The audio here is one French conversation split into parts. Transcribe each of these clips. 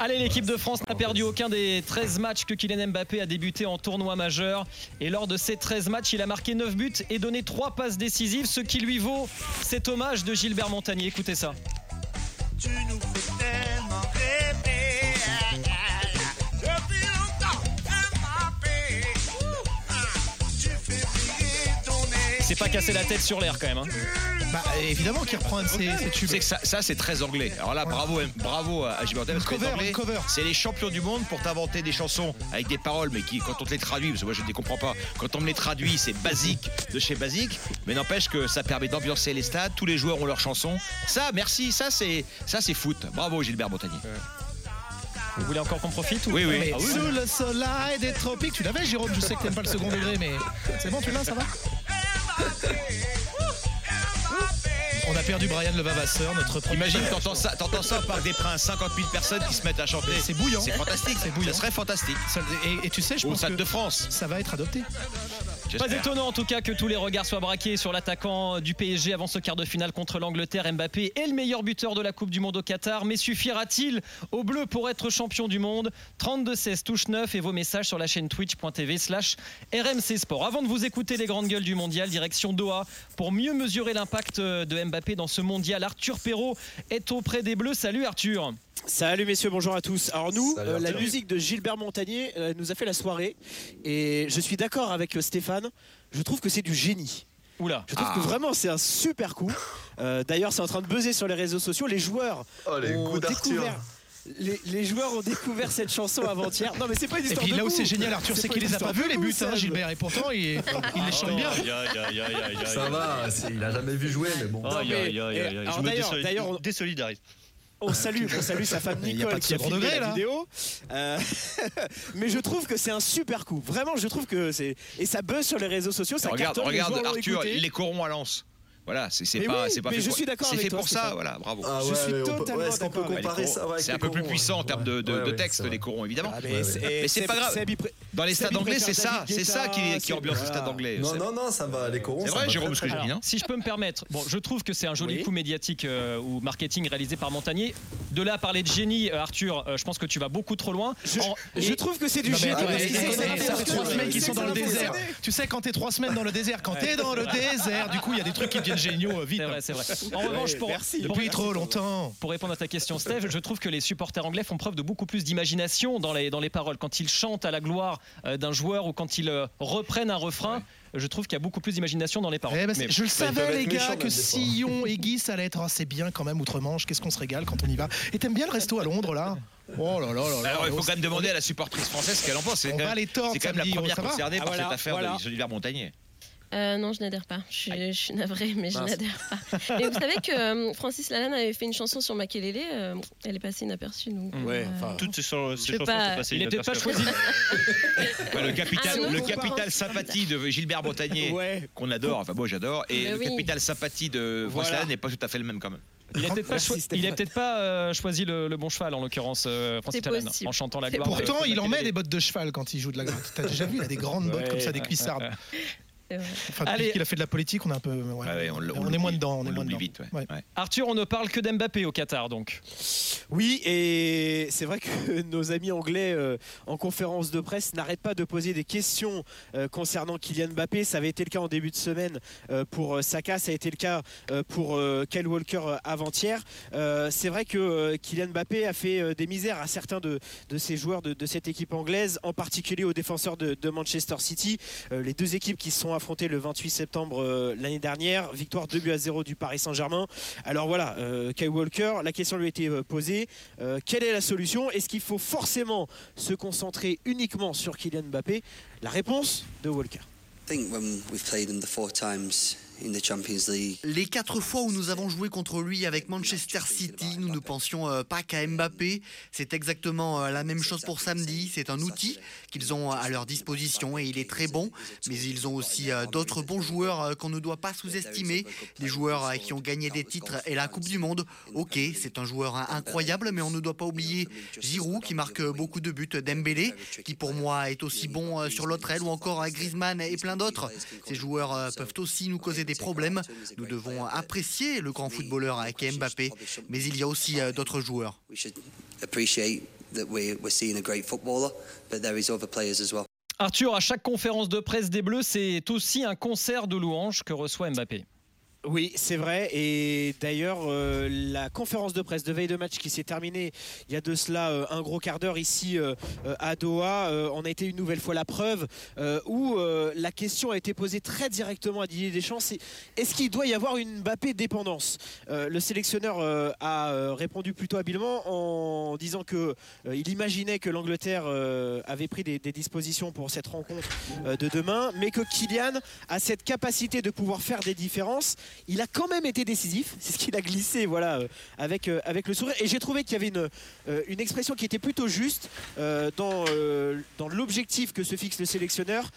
Allez, l'équipe de France n'a perdu aucun des 13 matchs que Kylian Mbappé a débuté en tournoi majeur. Et lors de ces 13 matchs, il a marqué 9 buts et donné 3 passes décisives, ce qui lui vaut cet hommage de Gilbert Montagnier. Écoutez ça. Tu nous fais tellement rêver. Depuis longtemps, Mbappé. Tu fais briller ton nez. C'est pas casser la tête sur l'air quand même. hein. Bah, évidemment qu'il reprend un de ses, ses Tu tubes. sais que ça, ça, c'est très anglais. Alors là, bravo, bravo à Gilbert Montagnier, parce que les cover, Anglais, cover. c'est les champions du monde pour t'inventer des chansons avec des paroles, mais qui, quand on te les traduit, parce que moi je ne les comprends pas, quand on me les traduit, c'est basique de chez basique, mais n'empêche que ça permet d'ambiancer les stades, tous les joueurs ont leurs chansons. Ça, merci, ça c'est ça c'est foot. Bravo Gilbert Montagnier. Vous voulez encore qu'on profite ou... Oui, oui. Mais Ah oui, sous le soleil des tropiques, tu l'avais Jérôme, je sais que t'aimes pas le second degré, mais c'est bon, tu l'as, ça va? On a perdu Brian Levavasseur, notre premier. Imagine, t'entends ça, t'entends ça au Parc des Princes, 50 000 personnes qui se mettent à chanter. C'est bouillant. C'est fantastique. C'est bouillant. Ça serait fantastique. Ça- Et, et tu sais, je Au pense que de France. ça va être adopté. Pas étonnant en tout cas que tous les regards soient braqués sur l'attaquant du PSG avant ce quart de finale contre l'Angleterre. Mbappé est le meilleur buteur de la Coupe du Monde au Qatar. Mais suffira-t-il aux Bleus pour être champion du monde? 32-16 touche 9 et vos messages sur la chaîne twitch.tv slash RMC Sport. Avant de vous écouter les grandes gueules du mondial, direction Doha pour mieux mesurer l'impact de Mbappé dans ce mondial. Arthur Perrault est auprès des Bleus. Salut Arthur. Salut messieurs, bonjour à tous. Alors nous, Salut, euh, la musique de Gilbert Montagnier euh, nous a fait la soirée et je suis d'accord avec euh, Je trouve que c'est du génie. Oula. Je trouve que vraiment c'est un super coup. Euh, D'ailleurs, c'est en train de buzzer sur les réseaux sociaux. Les joueurs Oh, les ont découvert. Les, les joueurs ont découvert cette chanson avant-hier. Non mais c'est pas une Et histoire puis de là où c'est génial, Arthur, c'est qu'il les a pas vus les buts, hein. Gilbert, et pourtant il, il les chante bien. Ça va, c'est- il a jamais vu jouer, mais bon. Non, mais- et- alors désolidarise. On salue, on salue sa femme Nicole qui a filmé degré, la vidéo. Euh, mais je trouve que c'est un super coup. Vraiment, je trouve que c'est et ça buzz sur les réseaux sociaux. Ça Regarde, regarde Arthur, les corons à Lens. Voilà, c'est pas, oui, c'est pas mais fait je pour- suis d'accord C'est avec fait toi, pour ça, voilà, bravo. Ah Je suis totalement Est-ce qu'on peut d'accord comparer ça C'est un peu plus puissant en termes de, de- Ouais, de ouais, texte, les corons, évidemment. Ah, Ouais, mais ouais. c'est- Mais c'est Seb- pas grave. Dans les stades anglais, c'est ça, c'est ça qui, ambiance le stade anglais. Non, non, non, ça va, les corons. C'est vrai, Jérôme, ce que je très dis, bien. hein. Si je peux me permettre, bon, je trouve que c'est un joli coup médiatique euh, ou marketing réalisé par Montagnier. De là à parler de génie, euh, Arthur, euh, je pense que tu vas beaucoup trop loin. Je, trouve que c'est du génie. trois semaines sont dans le désert. Tu sais, quand t'es trois semaines dans le désert, quand t'es dans le désert, du coup, il y a des trucs qui deviennent géniaux vite. C'est vrai, c'est vrai. En revanche, pour, merci. pour- Depuis trop longtemps. pour répondre à ta question, Steve, je trouve que les supporters anglais font preuve de beaucoup plus d'imagination dans les, dans les paroles. Quand ils chantent à la gloire euh, d'un joueur ou quand ils euh, reprennent un refrain, je trouve qu'il y a beaucoup plus d'imagination dans les paroles. Eh ben, Mais- je le savais, les gars, que. Sillon et Guy, ça allait être. oh, c'est bien quand même, Outre-Manche. Qu'est-ce qu'on se régale quand on y va? Et t'aimes bien le resto à Londres, là? Oh là là là là. Alors, il faut quand même demander à la supportrice française ce qu'elle en pense. C'est quand quand même la première va? concernée Ah, par voilà, cette affaire voilà. de Gilbert Montagnier. Euh, non, je n'adhère pas. Je suis, je suis navrée, mais je n'adhère pas. Mais vous savez que euh, Francis Lalanne avait fait une chanson sur Makelele. euh, elle est passée inaperçue. Donc, Ouais, euh, enfin, Toutes ces, chansons pas, sont passées il n'est peut-être pas inaperçues. choisi. Enfin, le capital, Ah, non, le capital sympathie de Gilbert Montagnier, Ouais. qu'on adore, enfin moi j'adore, et Mais le oui. capital sympathie de Voilà. Francis n'est pas tout à fait le même quand même. Il n'a peut-être pas, il euh, choisi le, le bon cheval, en l'occurrence, euh, Francis possible. en chantant la C'est gloire. Pourtant, de il en met des bottes de cheval quand il joue de la gratte. T'as déjà vu, il a des grandes bottes Ouais. comme ça, des cuissardes. Enfin, Allez. depuis qu'il a fait de la politique, on est un peu. ouais, Ah ouais, on l- on on est moins dedans. On est moins dedans. vite, ouais. Ouais. Ouais. Arthur, on ne parle que d'Mbappé au Qatar, donc. Oui, et c'est vrai que nos amis anglais euh, en conférence de presse n'arrêtent pas de poser des questions euh, concernant Kylian Mbappé. Ça avait été le cas en début de semaine euh, pour Saka, ça a été le cas euh, pour euh, Kyle Walker avant-hier. Euh, c'est vrai que euh, Kylian Mbappé a fait euh, des misères à certains de, de ces joueurs de, de cette équipe anglaise, en particulier aux défenseurs de, de Manchester City. Euh, les deux équipes qui sont affrontées le 28 septembre euh, l'année dernière, victoire 2 buts à 0 du Paris Saint-Germain. Alors voilà, euh, Kyle Walker, la question lui a été euh, posée. Euh, quelle est la solution? Est-ce qu'il faut forcément se concentrer uniquement sur Kylian Mbappé? La réponse de Walker. Les quatre fois où nous avons joué contre lui avec Manchester City, nous ne pensions euh, pas qu'à Mbappé. C'est exactement euh, la même chose pour samedi. C'est un outil qu'ils ont à leur disposition et il est très bon. Mais ils ont aussi euh, d'autres bons joueurs euh, qu'on ne doit pas sous-estimer. Des joueurs euh, qui ont gagné des titres et la Coupe du Monde. Ok, c'est un joueur euh, incroyable, mais on ne doit pas oublier Giroud qui marque euh, beaucoup de buts. Dembélé qui pour moi est aussi bon euh, sur l'autre aile ou encore euh, Griezmann et plein d'autres. Ces joueurs euh, peuvent aussi nous causer des problèmes. Nous devons apprécier le grand footballeur avec Mbappé, mais il y a aussi euh, d'autres joueurs. we should appreciate that we, we're seeing a great footballer, but there is other players as well. Arthur, à chaque conférence de presse des Bleus, c'est aussi un concert de louanges que reçoit Mbappé. Oui, c'est vrai. Et d'ailleurs, euh, la conférence de presse de veille de match qui s'est terminée il y a de cela euh, un gros quart d'heure ici euh, à Doha en a été une nouvelle fois la preuve où la question a été posée très directement à Didier Deschamps. C'est est-ce qu'il doit y avoir une Mbappé dépendance? Le sélectionneur a répondu plutôt habilement en disant que il imaginait que l'Angleterre avait pris des, dispositions pour cette rencontre de demain, mais que Kylian a cette capacité de pouvoir faire des différences. Il a quand même été décisif, c'est ce qu'il a glissé voilà, euh, avec, euh, avec le sourire. Et j'ai trouvé qu'il y avait une, euh, expression qui était plutôt juste dans l'objectif que se fixe le sélectionneur.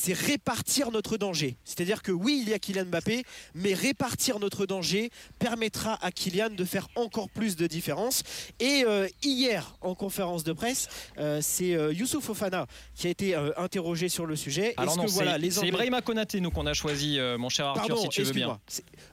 C'est répartir notre danger. C'est-à-dire que oui, il y a Kylian Mbappé, mais répartir notre danger permettra à Kylian de faire encore plus de différence. Et euh, hier, en conférence de presse, euh, c'est euh, Youssouf Fofana qui a été euh, interrogé sur le sujet. Alors Est-ce non, que voilà, c'est les c'est Ibrahima Konaté, nous, qu'on a choisi, euh, mon cher Arthur, Pardon, si tu veux bien.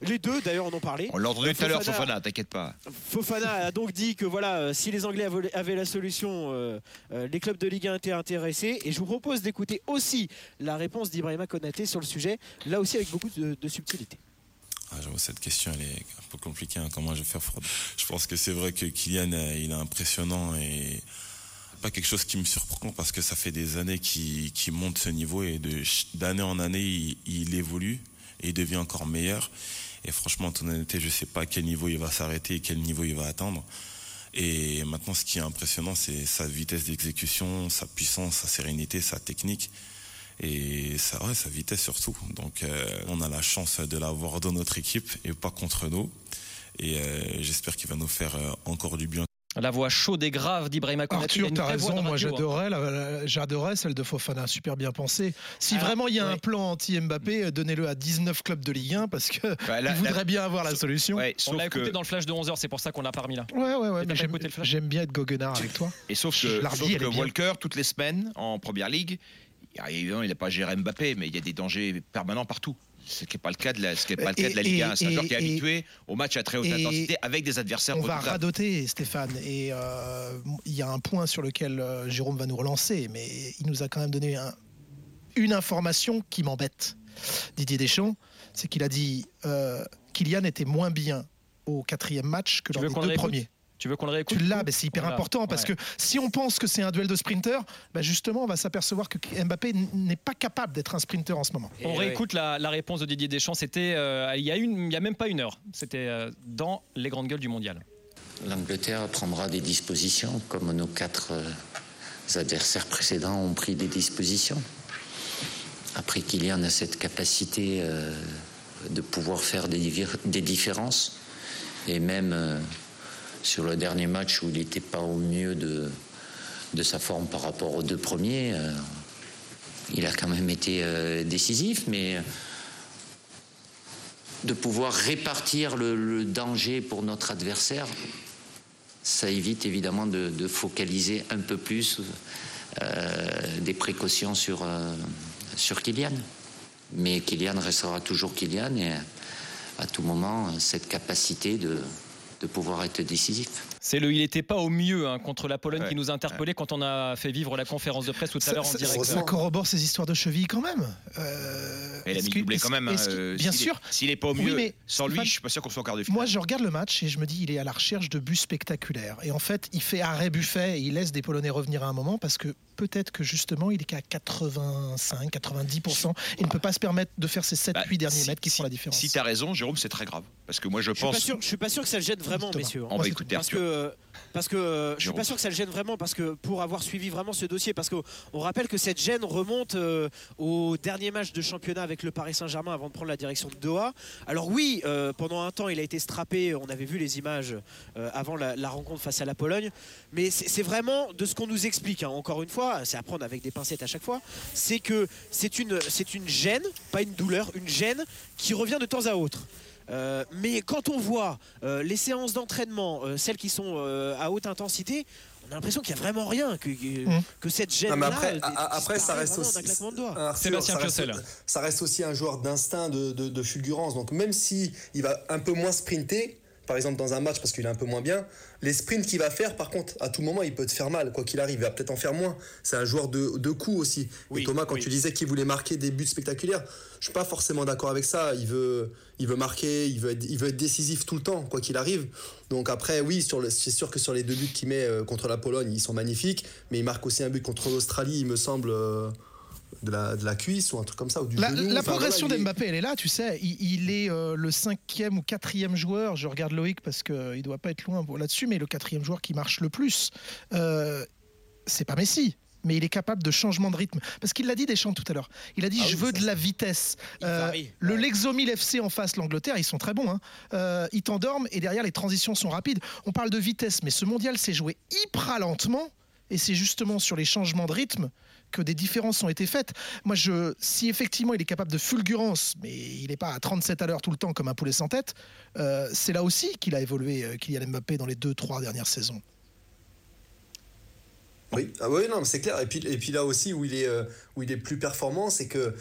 Les deux, d'ailleurs, en ont parlé. On l'a entendu tout à l'heure, Fofana- Fofana, t'inquiète pas. Fofana a donc dit que voilà, euh, si les Anglais avaient avaient la solution, euh, euh, les clubs de Ligue 1 étaient intéressés. Et je vous propose d'écouter aussi la réponse d'Ibrahima Konaté sur le sujet, là aussi avec beaucoup de, subtilité. Ah, J'avoue, cette question, elle est un peu compliquée. hein, comment je vais faire pour... Je pense que c'est vrai que Kylian, euh, il est impressionnant et pas quelque chose qui me surprend parce que ça fait des années qu'il monte ce niveau et d'année en année, il, évolue et il devient encore meilleur. Et franchement, en toute honnêteté, je sais pas à quel niveau il va s'arrêter et quel niveau il va atteindre. Et maintenant, ce qui est impressionnant, c'est sa vitesse d'exécution, sa puissance, sa sérénité, sa technique et sa, ouais, sa vitesse surtout. Donc, euh, on a la chance de l'avoir dans notre équipe et pas contre nous. Et euh, j'espère qu'il va nous faire euh, encore du bien. La voix chaude et grave d'Ibrahima Konaté. Arthur, t'as raison. Moi, hein. j'adorais, la- la- j'adorais celle de Fofana. Super bien pensé. Si Alors, vraiment il y a un plan anti-Mbappé, donnez-le à 19 clubs de Ligue 1 parce que Bah, là- il bien avoir la solution. Ouais, On l'a écouté que, dans le flash de 11h, c'est pour ça qu'on l'a parmi là. Ouais, ouais, ouais. J'aime, écouté le flash j'aime bien être goguenard avec toi. et sauf que, sauf que. Walker, toutes les semaines, en première ligue, il n'a pas géré Mbappé, mais il y a des dangers permanents partout. Ce qui n'est pas le cas de la, ce qui est pas le cas de la Et- Ligue 1. C'est un joueur qui est et- habitué au match à très haute intensité avec des adversaires On va radoter Stéphane et euh, il y a un point sur lequel euh, Jérôme va nous relancer, mais il nous a quand même donné un- une information qui m'embête. Didier Deschamps, c'est qu'il a dit euh, Kylian était moins bien au quatrième match que lors des deux premiers. Tu veux qu'on le réécoute Tu l'as, mais c'est hyper Voilà. important parce Ouais. que si on pense que c'est un duel de sprinters, bah justement, on va s'apercevoir que Mbappé n'est pas capable d'être un sprinter en ce moment. On réécoute la, la réponse de Didier Deschamps. C'était euh, il y a une, il y a même pas une heure. C'était euh, dans les grandes gueules du mondial. L'Angleterre prendra des dispositions, comme nos quatre euh, adversaires précédents ont pris des dispositions. Après, Kylian a cette capacité euh, de pouvoir faire des, des différences. Et même euh, sur le dernier match où il n'était pas au mieux de, de sa forme par rapport aux deux premiers, euh, il a quand même été euh, décisif. Mais de pouvoir répartir le, danger pour notre adversaire, ça évite évidemment de, focaliser un peu plus euh, des précautions sur, euh, sur Kylian. Mais Kylian restera toujours Kylian et à tout moment, cette capacité de, de pouvoir être décisif. C'est le il n'était pas au mieux hein, contre la Pologne Ouais. qui nous a interpellé quand on a fait vivre la conférence de presse tout à l'heure en direct. ça corrobore ces histoires de cheville quand même. Euh, Et il a est-ce mis doublé quand même. hein, euh, bien sûr. S'il n'est pas au Oui, mieux, mais sans lui, je suis pas sûr qu'on soit en quart de finale. Moi, je regarde le match et je me dis, il est à la recherche de buts spectaculaires. Et en fait, il fait arrêt buffet et il laisse des Polonais revenir à un moment parce que peut-être que justement, il est qu'à 85, 90%. Il ne peut pas se permettre de faire ces 7-8 Bah, derniers si- mètres qui si- font la différence. Si tu as raison, Jérôme, c'est très grave. Parce que moi, je Je suis, pas pense. sûr, je suis pas sûr que ça le gêne vraiment, Thomas. messieurs. On va écouter Parce Arthur. Que, parce que euh, je suis pas sûr que ça le gêne vraiment, parce que pour avoir suivi vraiment ce dossier, parce qu'on rappelle que cette gêne remonte euh, au dernier match de championnat avec le Paris Saint-Germain avant de prendre la direction de Doha. Alors oui, euh, pendant un temps, il a été strappé, on avait vu les images euh, avant la, la rencontre face à la Pologne, mais c'est vraiment de ce qu'on nous explique, hein, encore une fois, c'est à prendre avec des pincettes à chaque fois, c'est que c'est une, c'est une gêne, pas une douleur, une gêne qui revient de temps à autre. Euh, mais quand on voit euh, les séances d'entraînement, euh, celles qui sont euh, à haute intensité, on a l'impression qu'il n'y a vraiment rien, que, que, Mm. que cette gêne là après, après, ça reste aussi. Arthur, Sébastien ça reste- Piocel. Ça reste aussi un joueur d'instinct, de, de- de fulgurance. Donc même si il va un peu moins sprinter, par exemple dans un match parce qu'il est un peu moins bien, les sprints qu'il va faire, par contre, à tout moment, il peut te faire mal, quoi qu'il arrive. Il va peut-être en faire moins. C'est un joueur de, de coups aussi. Oui, et Thomas, quand oui. tu disais qu'il voulait marquer des buts spectaculaires, je suis pas forcément d'accord avec ça. Il veut, il veut marquer, il veut, être, il veut être décisif tout le temps, quoi qu'il arrive. Donc après, oui, c'est sûr que sur les deux buts qu'il met euh, contre la Pologne, ils sont magnifiques. Mais il marque aussi un but contre l'Australie, il me semble, euh, de, la, de la cuisse ou un truc comme ça. Ou du La, genou. la Enfin, progression voilà, est- d'Mbappé, elle est là, tu sais. Il, il est euh, le cinquième ou quatrième joueur. Je regarde Loïc parce qu'il ne doit pas être loin là-dessus, mais le quatrième joueur qui marche le plus. Euh, c'est pas Messi. Mais il est capable de changement de rythme. Parce qu'il l'a dit Deschamps tout à l'heure. Il a dit Ah Je oui, veux ça, de la vitesse. Euh, le Lexomil FC en face, l'Angleterre, ils sont très bons. hein. Euh, ils t'endorment et derrière, les transitions sont rapides. On parle de vitesse, mais ce mondial s'est joué hyper lentement. Et c'est justement sur les changements de rythme que des différences ont été faites. Moi, je, si effectivement il est capable de fulgurance, mais il n'est pas à 37 à l'heure tout le temps comme un poulet sans tête, euh, c'est là aussi qu'il a évolué, euh, Kylian Mbappé, dans les deux, trois dernières saisons. Oui, ah oui, non, c'est clair. Et puis, et puis là aussi, où il est, euh, où il est plus performant, c'est que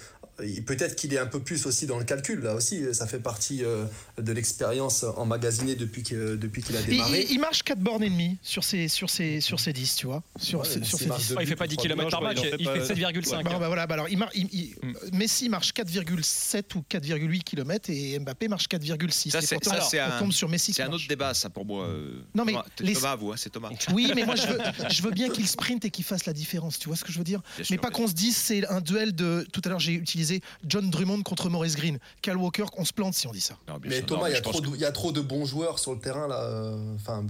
peut-être qu'il est un peu plus aussi dans le calcul. Là aussi, ça fait partie euh, de l'expérience emmagasinée depuis que- depuis qu'il a démarré. il- il marche 4 bornes et demie sur ses, sur ses, sur ses 10, tu vois. Sur, Ouais, ses- mais sur c'est ses marche 10. de Oh, il fait pas 10 trois km par match, il fait il pas- fait 7,5. Bon, bah voilà, bah alors, il mar- il- il- Mm. Messi marche 4,7 ou 4,8 km et Mbappé marche 4,6. Ça, c'est- pourtant, ça, c'est on un- tombe sur Messi. C'est un autre débat, ça, pour moi. euh, Non, mais Thomas, les- Thomas, vous, hein, c'est Thomas. Oui, mais moi je veux, je veux bien qu'il sprint et qu'il fasse la différence. Tu vois ce que je veux dire? Mais pas qu'on se dise c'est un duel de. Tout à l'heure j'ai utilisé John Drummond contre Maurice Green. Cal Walker, on se plante si on dit ça. Non, Mais sûr, Thomas, il y, a trop que- de, il y a trop de bons joueurs sur le terrain là, euh,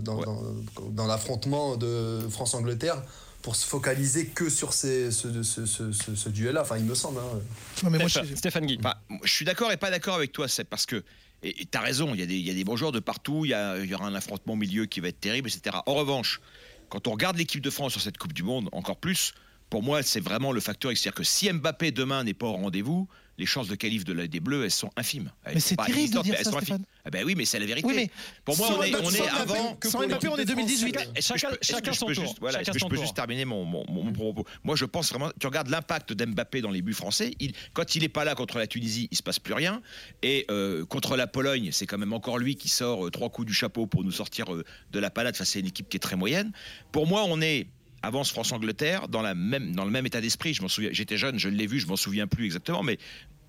dans, Ouais. dans, dans l'affrontement de France-Angleterre pour se focaliser que sur ces, ce, ce, ce, ce- ce duel-là. Enfin, il me semble. hein. Non, mais moi, je- Stéphane Guy. Enfin, je suis d'accord et pas d'accord avec toi, c'est parce que. Et tu as raison, il y, a des- il y a des bons joueurs de partout, il y, y aura un affrontement au milieu qui va être terrible, etc. En revanche, quand on regarde l'équipe de France sur cette Coupe du Monde, encore plus, pour moi, c'est vraiment le facteur. C'est-à-dire que si Mbappé demain n'est pas au rendez-vous, les chances de qualif de la, des Bleus, elles sont infimes. Elles Mais c'est terrible de dire elles ça, sont infimes. Ah ben oui, mais c'est la vérité. Oui, mais pour moi, on est, on est avant. sans Mbappé, on est 2018. Est-ce que je Chacun- chacun son tour. juste- voilà, Chacun je peux juste terminer mon, mon- mon propos? Moi, je pense vraiment. Tu regardes l'impact d'Mbappé dans les buts français. Il, quand il n'est pas là contre la Tunisie, il se passe plus rien. Et euh, contre la Pologne, c'est quand même encore lui qui sort euh, trois coups du chapeau pour nous sortir euh, de la panade face à une équipe qui est très moyenne. Pour moi, on est avance France-Angleterre dans, la même, dans le même état d'esprit. Je m'en souviens. J'étais jeune, je l'ai vu, je m'en souviens plus exactement, mais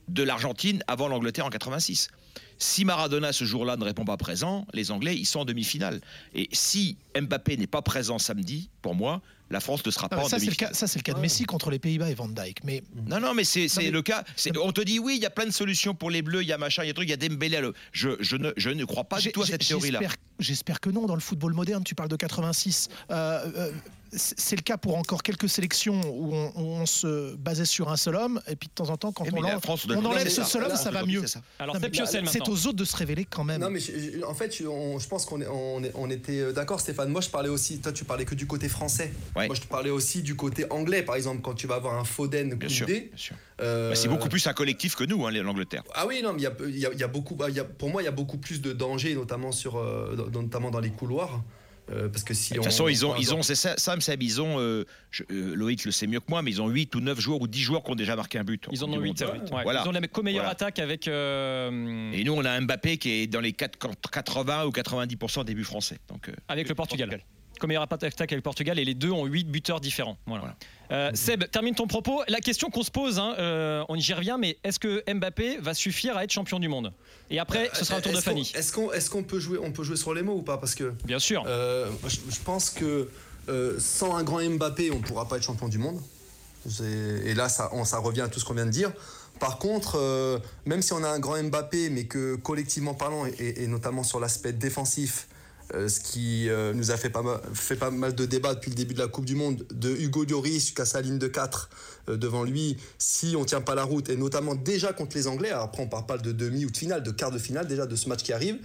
de l'Argentine avant l'Angleterre en 86. Si Maradona ce jour-là ne répond pas présent, les Anglais ils sont en demi-finale. Et si Mbappé n'est pas présent samedi, pour moi, la France ne sera pas en ça, c'est le demi-finale. cas, ça, c'est le cas de Messi contre les Pays-Bas et Van Dijk. Mais Non, non, mais c'est c'est mais- le cas. C'est- On te dit oui, il y a plein de solutions pour les Bleus, il y a machin, il y a truc, il y a Dembélé. le- Je, je, ne, je ne crois pas du tout à cette théorie-là. j'espère- J'espère que non. Dans le football moderne, tu parles de 86. Euh, euh, c'est le cas pour encore quelques sélections où on, où on se basait sur un seul homme. Et puis de temps en temps, quand on, France, enlève ce seul homme, ça va mieux. c'est ça. Alors, aux autres de se révéler quand même. Non, mais je- je- en fait, je, on- je pense qu'on on on était euh, d'accord, Stéphane. Moi, je parlais aussi. Toi, tu parlais que du côté français. Ouais. Moi, je te parlais aussi du côté anglais, par exemple, quand tu vas avoir un Foden sûr. euh, c'est beaucoup plus un collectif que nous, hein, l'Angleterre. Ah oui, non, mais il y a, il y a- il y a beaucoup. il y a- pour moi, il y a beaucoup plus de danger, notamment sur, euh, dans- notamment dans les couloirs, euh, parce que si De toute on- façon, ils ont, ils ont, c'est ça, Sam, Seb, ils ont, euh, je- euh, Loïc le sait mieux que moi, mais ils ont 8 ou 9 joueurs ou 10 joueurs qui ont déjà marqué un but. Ils en ont monde. 8. Voilà. Ils ont la co-meilleure Voilà. attaque avec. euh, Et nous, on a Mbappé qui est dans les 4 80 ou 90% des buts français. Donc, euh, Avec le Portugal. Comme attaque avec le Portugal et les deux ont 8 buteurs différents. Voilà. Euh, Seb, termine ton propos. La question qu'on se pose, hein, euh, on y revient, mais est-ce que Mbappé va suffire à être champion du monde? Et après, ce sera un tour de Fanny. Est-ce qu'on est peut jouer, on peut jouer sur les mots ou pas? Parce que Bien sûr. euh, je, je pense que euh, sans un grand Mbappé, on ne pourra pas être champion du monde. Et là, ça, on- ça revient à tout ce qu'on vient de dire. Par contre, euh, même si on a un grand Mbappé, mais que collectivement parlant, et, et notamment sur l'aspect défensif, euh, ce qui euh, nous a fait pas, mal, fait pas mal de débats depuis le début de la Coupe du Monde, de Hugo Lloris jusqu'à sa ligne de 4 euh, devant lui, si on tient pas la route, et notamment déjà contre les Anglais, après on parle pas de demi ou de finale, de quart de finale déjà de ce match qui arrive,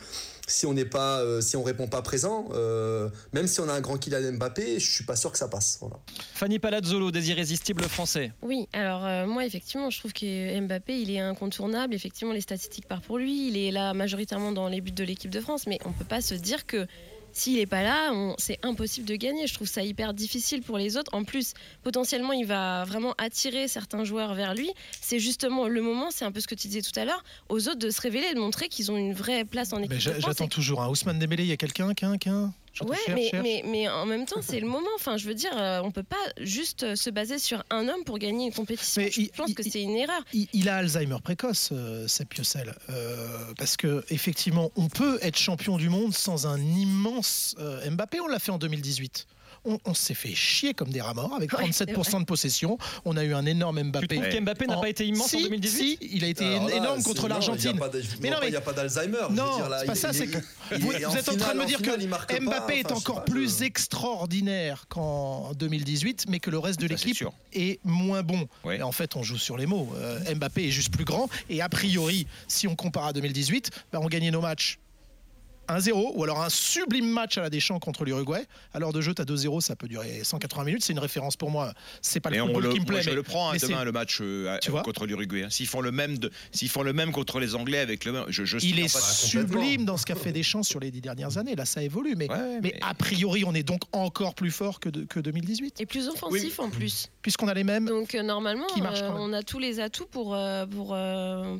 si on n'est pas, euh, si on répond pas présent, euh, même si on a un grand Kylian Mbappé, je suis pas sûr que ça passe. Voilà. Fanny Palazzolo, des irrésistibles français. Oui, alors euh, moi effectivement, je trouve que Mbappé, il est incontournable. Effectivement, les statistiques partent pour lui. Il est là majoritairement dans les buts de l'équipe de France, mais on peut pas se dire que s'il est pas là, c'est impossible de gagner. Je trouve ça hyper difficile pour les autres. En plus, potentiellement, il va vraiment attirer certains joueurs vers lui. C'est justement le moment, c'est un peu ce que tu disais tout à l'heure, aux autres de se révéler, de montrer qu'ils ont une vraie place en équipe. J'attends toujours. Hein. Ousmane Dembélé, il y a quelqu'un, qu'un, qu'un? J'entends Ouais, cherche, mais, cherche. mais, mais en même temps, c'est le moment. Enfin, je veux dire, euh, on peut pas juste euh, se baser sur un homme pour gagner une compétition. je pense que c'est une erreur. Il, il a Alzheimer précoce, euh, Sepp Piocel, Euh, parce que effectivement, on peut être champion du monde sans un immense euh, Mbappé. On l'a fait en 2018. On, on s'est fait chier comme des rats morts avec Ouais, 37% c'est vrai. de possession. On a eu un énorme Mbappé. Tu trouves qu'Mbappé n'a En- pas été immense en Si, 2018 si, il a été là, énorme contre l'Argentine. Mais non, mais il y a pas d'Alzheimer. Non, dire, là, pas il- ça. il- C'est que il- vous, vous êtes en train de me dire que. Mbappé est encore plus extraordinaire qu'en 2018, mais que le reste de l'équipe est moins bon. En fait, on joue sur les mots. Euh, Mbappé est juste plus grand. Et a priori, si on compare à 2018, bah, on gagnait nos matchs 1-0 ou alors un sublime match à la Deschamps contre l'Uruguay. L'heure de jeu, tu as 2-0, ça peut durer 180 minutes. C'est une référence pour moi. C'est pas le football le, qui me plaît. je mais- le prends hein, demain le match euh, Tu vois contre l'Uruguay. hein. S'ils font le même, s'ils font le même contre les Anglais avec le même, je, je suis Il est sublime dans ce qu'a fait Deschamps sur les dix dernières années. Là, ça évolue. Mais, Ouais, mais a priori, on est donc encore plus fort que, de- que 2018. Et plus offensif en plus. Puisqu'on a les mêmes. Donc euh, normalement, Qui euh, on a tous les atouts pour, pour,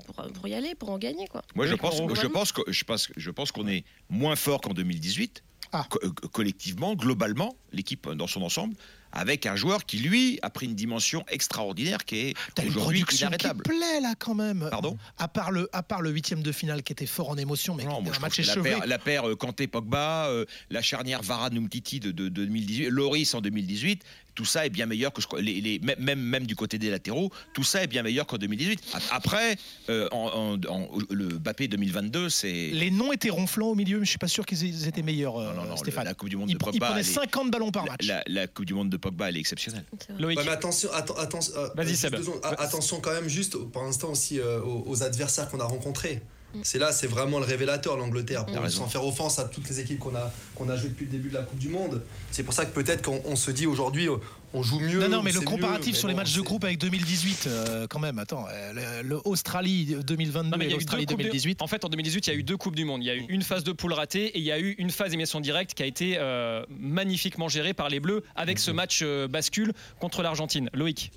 pour, pour y aller, pour en gagner. Quoi. Moi, je pense, pour- je pense que je pense, je pense qu'on est moins fort qu'en 2018, Ah. co- euh, collectivement, globalement, l'équipe dans son ensemble, avec un joueur qui lui a pris une dimension extraordinaire qui est aujourd'hui production qui inarrêtable. plaît là quand même. Pardon? À part le à part le huitième de finale qui était fort en émotion, mais Non, moi, un match que la paire, euh, Kanté-Pogba, euh, la charnière Varane-Umtiti de, de- de 2018, Loris en 2018, tout ça est bien meilleur que que- les, les- même, même, du côté des latéraux, tout ça est bien meilleur qu'en 2018. A- Après, euh, en, en- en- le Bappé 2022, c'est Les noms étaient ronflants au milieu, mais je suis pas sûr qu'ils étaient meilleurs, euh, non, non, Stéphane. la Coupe du Monde il, de il Pogba, prenait elle est- 50 ballons par la, match. la- la Coupe du Monde de Pogba, elle est exceptionnelle. Loïc. Ouais, mais attention, atten- atten- euh, Vas-y, Seb. secondes. A- attention quand même juste pour l'instant aussi euh, aux, aux adversaires qu'on a rencontrés. C'est là, c'est vraiment le révélateur l'Angleterre. Sans faire offense à toutes les équipes qu'on a qu'on a jouées depuis le début de la Coupe du Monde. C'est pour ça que peut-être qu'on on se dit aujourd'hui, euh, on joue mieux. Non, non, mais le comparatif mieux, sur les matchs de groupe avec 2018, euh, quand même, attends, euh, le, le Australie 2022 Non, mais et il y a eu l'Australie deux coupes du- 2018. En fait, en 2018, il y a eu deux Coupes du Monde. Il y a eu une phase de poule ratée et il y a eu une phase d'émission directe qui a été euh, magnifiquement gérée par les Bleus avec ce match euh, bascule contre l'Argentine. Loïc.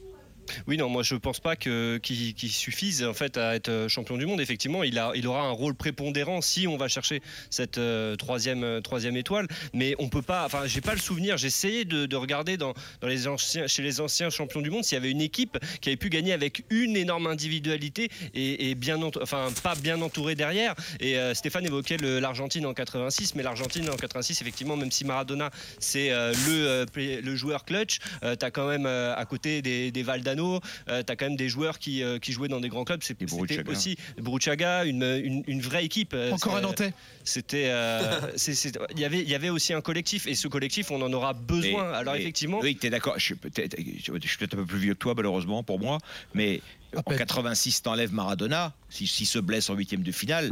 Oui, non, moi je pense pas qu'il suffise en fait à être euh, champion du monde. Effectivement, il a, il aura un rôle prépondérant si on va chercher cette euh, troisième, euh, troisième étoile. Mais on peut pas. Enfin, j'ai pas le souvenir. J'ai essayé de, de regarder dans, dans les anciens, chez les anciens champions du monde s'il y avait une équipe qui avait pu gagner avec une énorme individualité et, bien, enfin pas bien entourée derrière. Et Stéphane évoquait l'Argentine en 86, mais l'Argentine en 86, effectivement, même si Maradona c'est le, le joueur clutch, euh, t'as quand même à côté des, des Valdano, euh, t'as quand même des joueurs qui, euh, qui jouaient dans des grands clubs. C'est- C'était aussi Bruchaga, une, une, une vraie équipe. Euh, Encore un Nantais. C'était, euh, c'est- il y avait, il y avait aussi un collectif et ce collectif, on en aura besoin. Et- Alors et- effectivement, Oui, tu es d'accord. Je suis peut-être un peu plus vieux que toi, malheureusement, pour moi. Mais en peine. 86, t'enlèves Maradona. S'il si se blesse en huitième de finale,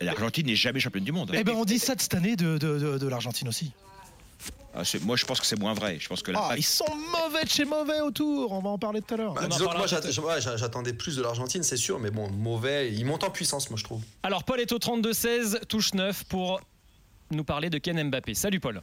l'Argentine n'est jamais championne du monde. Eh ben, on dit ça de cette année de, de, de- de l'Argentine aussi. Ah, moi, je pense que c'est moins vrai. Je pense que Ah, ils sont mauvais de chez mauvais autour. On va en parler tout à l'heure. Bah, disons que moi j'attendais plus de l'Argentine, c'est sûr, mais bon, mauvais. Il monte en puissance, moi je trouve. Alors, Paul est au 32-16, touche 9 pour nous parler de Ken Mbappé. Salut Paul.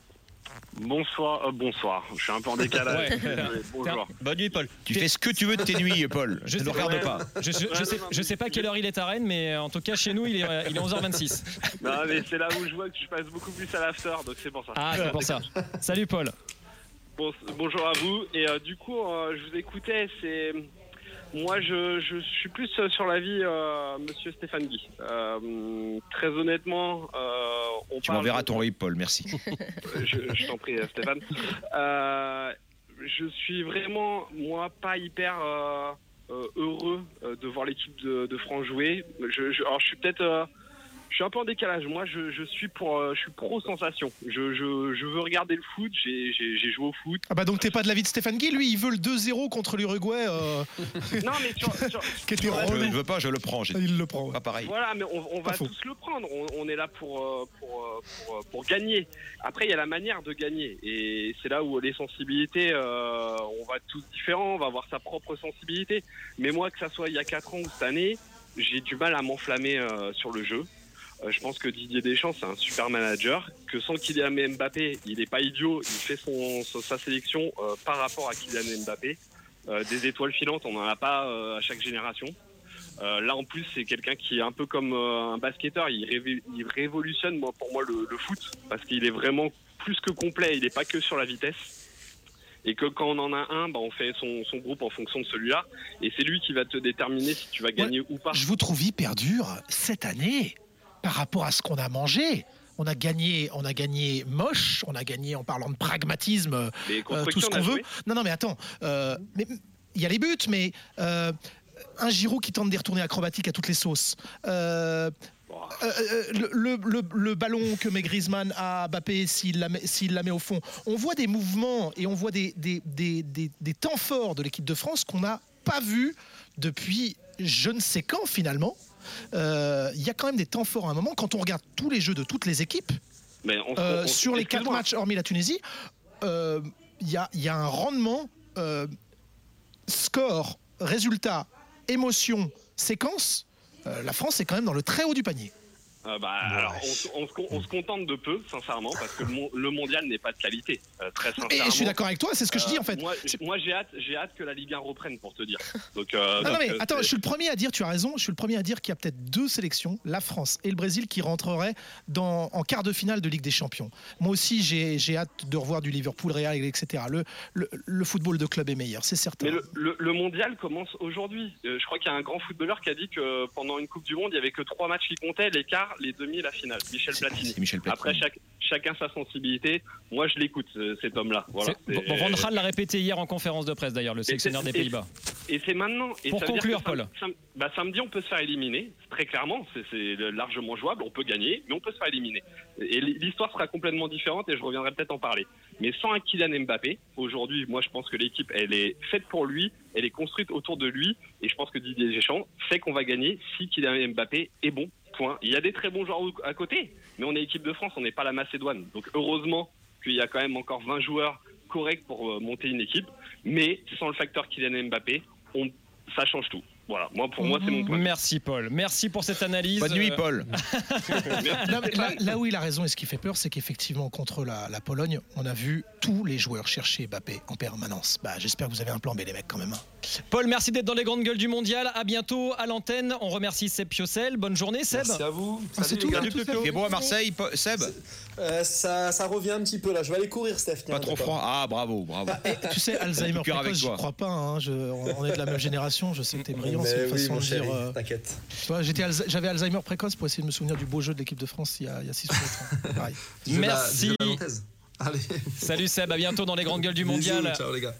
Bonsoir, euh, bonsoir. Je suis un peu en décalage. Ouais. Désolé. Bonjour. bonne nuit, Paul. Tu fais ce que tu veux de tes nuits, Paul. Je ne le regarde pas. Je, je- je sais, je sais pas quelle heure il est à Rennes, mais en tout cas chez nous il est, euh, il est 11h26. Non, mais c'est là où je vois que je passe beaucoup plus à l'after, donc c'est pour ça. Ah, c'est pour ça. Salut Paul. Bon- bonjour à vous. Et euh, du coup, euh, je vous écoutais. C'est moi, je, je suis plus euh, sur l'avis euh, Monsieur Stéphane Guy. Euh, très honnêtement, euh, on Tu m'enverras de- ton RIP, Paul. Merci. je, je t'en prie, Stéphane. Euh, je suis vraiment, moi, pas hyper euh, heureux de voir l'équipe de, de France jouer. Je, je- alors, je suis peut-être. Je suis un peu en décalage. Moi, je, je suis pour, euh, je suis pro sensation. Je, je, je veux regarder le foot. J'ai, joué au foot. Ah bah donc t'es pas de l'avis de Stéphane Guy, lui il veut le 2-0 contre l'Uruguay euh, Non, mais sur, sur- sur la- Je ne veux pas, je le prends. Il le prend. ouais. Pas pareil. Voilà, mais on, on va faux. tous le prendre. On, on est là pour, euh, pour, euh, pour, pour gagner. Après, il y a la manière de gagner. Et c'est là où les sensibilités, euh, on va être tous différents, on va avoir sa propre sensibilité. Mais moi, que ça soit il y a 4 ans ou cette année, j'ai du mal à m'enflammer euh, sur le jeu. Euh, je pense que Didier Deschamps, c'est un super manager. Que sans Kylian Mbappé, il n'est pas idiot. Il fait son, sa sélection euh, par rapport à Kylian Mbappé. Euh, des étoiles filantes, on n'en a pas euh, à chaque génération. Là, en plus, c'est quelqu'un qui est un peu comme un basketteur. Il, révolutionne, moi, pour moi, le, le foot. Parce qu'il est vraiment plus que complet. Il n'est pas que sur la vitesse. Et que quand on en a un, bah, on fait son, son groupe en fonction de celui-là. Et c'est lui qui va te déterminer si tu vas gagner ou pas. Je vous trouve hyper dur cette année par rapport à ce qu'on a mangé. On a gagné, on a gagné moche, on a gagné en parlant de pragmatisme, euh, tout ce qu'on veut. Non, non, mais attends, euh, mais il y a les buts, mais euh, un Giroud qui tente des retournées acrobatiques à toutes les sauces. Euh, euh, euh, le, le- le- le ballon que met Griezmann à Mbappé s'il la, met- s'il la met au fond. On voit des mouvements et on voit des, des, des- des- des temps forts de l'équipe de France qu'on n'a pas vu depuis je ne sais quand finalement. Euh, Il y a quand même des temps forts à un moment. Quand on regarde tous les jeux de toutes les équipes, Mais on se- euh, on- sur les quatre matchs, hormis la Tunisie, euh, il y, a, il y a un rendement score, résultat, émotion, séquence. la France est quand même dans le très haut du panier. Euh, bah, alors, on, se- on se con- on se contente de peu, sincèrement, parce que le, mon- le mondial n'est pas de qualité, euh, très Et sincèrement. je suis d'accord avec toi, c'est ce que je dis Euh, en fait. Moi, j- moi, j'ai hâte, j'ai hâte que la Ligue 1 reprenne, pour te dire. Donc, euh, non donc, mais euh, attends, je suis le premier à dire, tu as raison, je suis le premier à dire qu'il y a peut-être deux sélections, la France et le Brésil, qui rentreraient dans, en quart de finale de Ligue des Champions. Moi aussi, j'ai hâte de revoir du Liverpool, Real, etc. Le, le, le football de club est meilleur, c'est certain. Mais le, le- mondial commence aujourd'hui. Euh, je crois qu'il y a un grand footballeur qui a dit que pendant une Coupe du Monde, il n'y avait que trois matchs qui comptaient, quarts, les demi et la finale. Michel Platini. Michel Platini. Après, chaque- chacun sa sensibilité. Moi, je l'écoute, euh, cet homme-là. Voilà. Van Gaal l'a répété hier en conférence de presse d'ailleurs, le sélectionneur des Pays-Bas. Et c'est maintenant. Et Pour ça conclure, Paul. sam- bah, samedi, on peut se faire éliminer. Très clairement, c'est- c'est largement jouable. On peut gagner, mais on peut se faire éliminer. Et l'histoire sera complètement différente et je reviendrai peut-être en parler. Mais sans un Kylian Mbappé, aujourd'hui, moi, je pense que l'équipe, elle est faite pour lui. Elle est construite autour de lui. Et je pense que Didier Deschamps sait qu'on va gagner si Kylian Mbappé est bon. Il y a des très bons joueurs à côté, mais on est équipe de France, on n'est pas la Macédoine. Donc heureusement qu'il y a quand même encore 20 joueurs corrects pour euh, monter une équipe. Mais sans le facteur Kylian Mbappé, on, ça change tout. Voilà, moi pour moi c'est mon point. Merci Paul, merci pour cette analyse. Bonne nuit, Euh, Paul. Là, là où il a raison et ce qui fait peur, c'est qu'effectivement, contre la, la Pologne, on a vu tous les joueurs chercher Mbappé en permanence. Bah, J'espère que vous avez un plan B, les mecs, quand même. hein. Paul, merci d'être dans les grandes gueules du mondial. À bientôt à l'antenne. On remercie Seb Piocel. Bonne journée, Seb. Merci à vous. Ah, c'est tout, est bon à Marseille, Po- Seb Euh, ça, ça revient un petit peu là. Je vais aller courir, Steph. tiens, Pas trop froid. Ah, bravo, bravo. Et tu sais, Alzheimer précoce, je crois pas. hein. Je- on on est de la même génération. Je sais que t'es brillant. Mais C'est une oui, façon mon de chéri, dire. euh, t'inquiète. J'avais Alzheimer précoce pour essayer de me souvenir du beau jeu de l'équipe de France il y a, il y a 6 ou 7 ans. Merci. Allez. Salut Seb, à bientôt dans les grandes gueules du mondial. Bisous, ciao les gars.